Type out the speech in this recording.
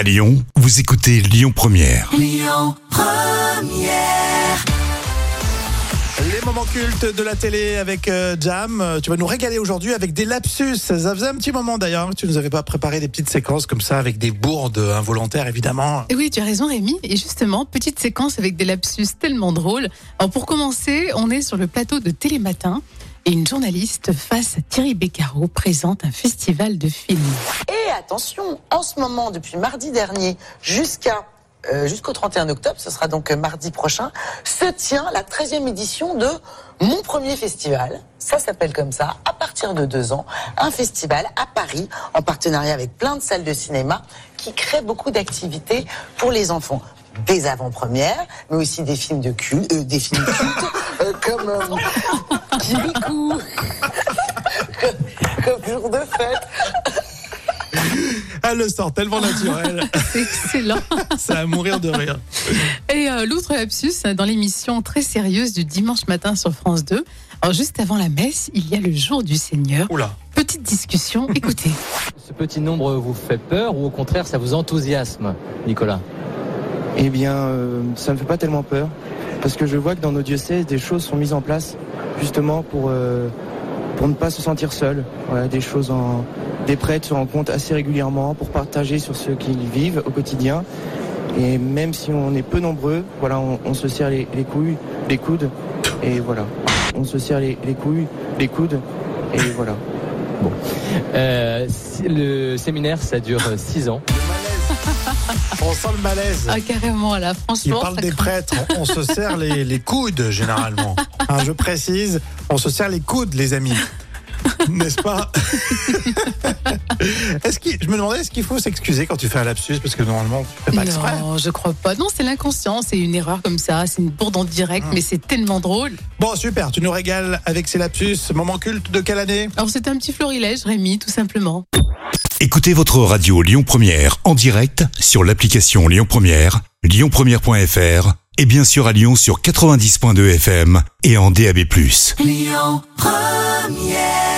À Lyon, vous écoutez Lyon Première. Les moments cultes de la télé avec euh, Jam. Tu vas nous régaler aujourd'hui avec des lapsus. Ça faisait un petit moment d'ailleurs que tu nous avais pas préparé des petites séquences comme ça avec des bourdes involontaires évidemment. Et oui, tu as raison Rémi. Et justement, petite séquence avec des lapsus tellement drôles. Alors pour commencer, on est sur le plateau de Télématin et une journaliste face à Thierry Beccaro présente un festival de films. Et attention, en ce moment, depuis mardi dernier jusqu'à euh, jusqu'au 31 octobre, ce sera donc euh, mardi prochain, se tient la 13e édition de Mon Premier Festival. Ça s'appelle comme ça, à partir de deux ans, un festival à Paris, en partenariat avec plein de salles de cinéma, qui crée beaucoup d'activités pour les enfants. Des avant-premières, mais aussi des films de culte, euh, des films euh, comme euh, Kirikou, comme, comme Jour de fête. Elle le sort tellement naturel. C'est excellent. C'est à mourir de rire. Et euh, l'autre lapsus, dans l'émission très sérieuse du dimanche matin sur France 2. Alors juste avant la messe, il y a le jour du Seigneur. Oula. Petite discussion, écoutez. Ce petit nombre vous fait peur ou au contraire ça vous enthousiasme, Nicolas? Eh bien, euh, ça me fait pas tellement peur, parce que je vois que dans nos diocèses, des choses sont mises en place, justement pour, euh, pour ne pas se sentir seul. Voilà, des choses en... Des prêtres se rencontrent assez régulièrement pour partager sur ce qu'ils vivent au quotidien. Et même si on est peu nombreux, voilà, on, on se serre les, les couilles, les coudes, et voilà. On se serre les, les couilles, les coudes, et voilà. Euh, si- Le séminaire ça dure 6 ans. On sent le malaise. Ah carrément là, Il franchement. parle ça des craint. prêtres. On, on se serre les, les coudes généralement. Hein, je précise, on se serre les coudes, les amis. N'est-ce pas Est-ce qu'il, je me demandais, est-ce qu'il faut s'excuser quand tu fais un lapsus parce que normalement tu fais pas exprès? Non, je crois pas. Non, c'est l'inconscient, c'est une erreur comme ça, c'est une bourde en direct, Hum. mais c'est tellement drôle. Bon super, tu nous régales avec ces lapsus. Moment culte de quelle année? Alors c'est un petit florilège, Rémi, tout simplement. Écoutez votre radio Lyon Première en direct sur l'application Lyon Première, lyonpremière.fr et bien sûr à Lyon sur 90.2 FM et en DAB+. Première.